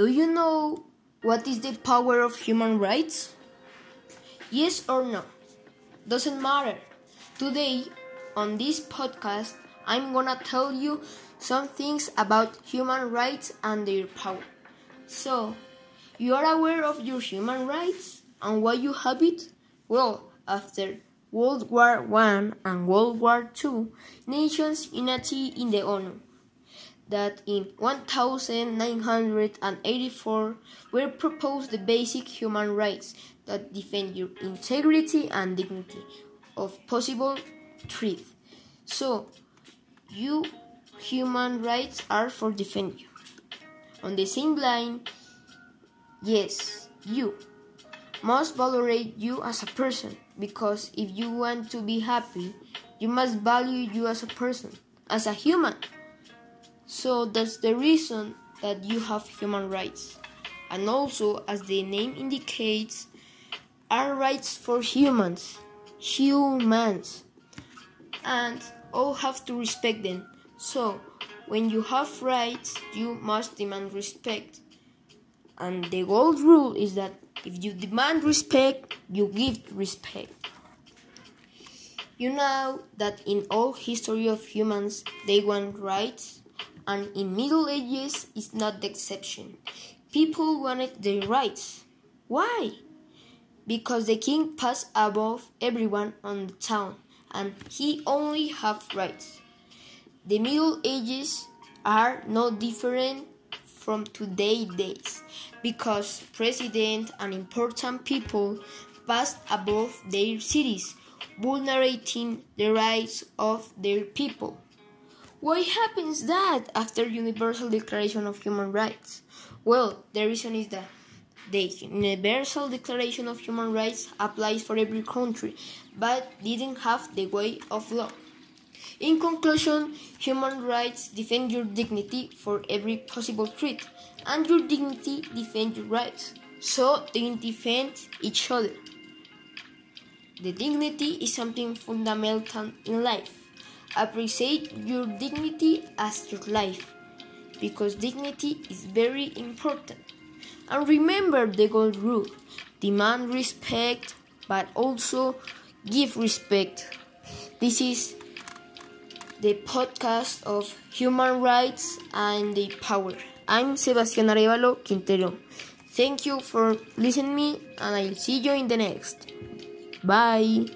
Do you know what is the power of human rights? Yes or no? Doesn't matter. Today, on this podcast, I'm gonna tell you some things about human rights and their power. So, you are aware of your human rights and why you have it? Well, after World War I and World War II, nations united in the ONU that in 1984 were proposed the basic human rights that defend your integrity and dignity of possible truth. So, you human rights are for defend you. On the same line, yes, you must valorate you as a person because if you want to be happy, you must value you as a person, as a human. So that's the reason that you have human rights. And also, as the name indicates, are rights for humans, humans, and all have to respect them. So, when you have rights, you must demand respect. And the gold rule is that if you demand respect, you give respect. You know that in all history of humans, they want rights, and in Middle Ages is not the exception. People wanted their rights. Why? Because the king passed above everyone on the town, and he only have rights. The Middle Ages are no different from today days because president and important people passed above their cities, vulnerating the rights of their people. Why happens that after Universal Declaration of Human Rights? Well, the reason is that the Universal Declaration of Human Rights applies for every country, but didn't have the way of law. In conclusion, human rights defend your dignity for every possible threat, and your dignity defends your rights. So they defend each other. The dignity is something fundamental in life. Appreciate your dignity as your life, because dignity is very important. And remember the gold rule demand respect, but also give respect. This is the podcast of human rights and the power. I'm Sebastián Arevalo Quintero. Thank you for listening me and I'll see you in the next. Bye.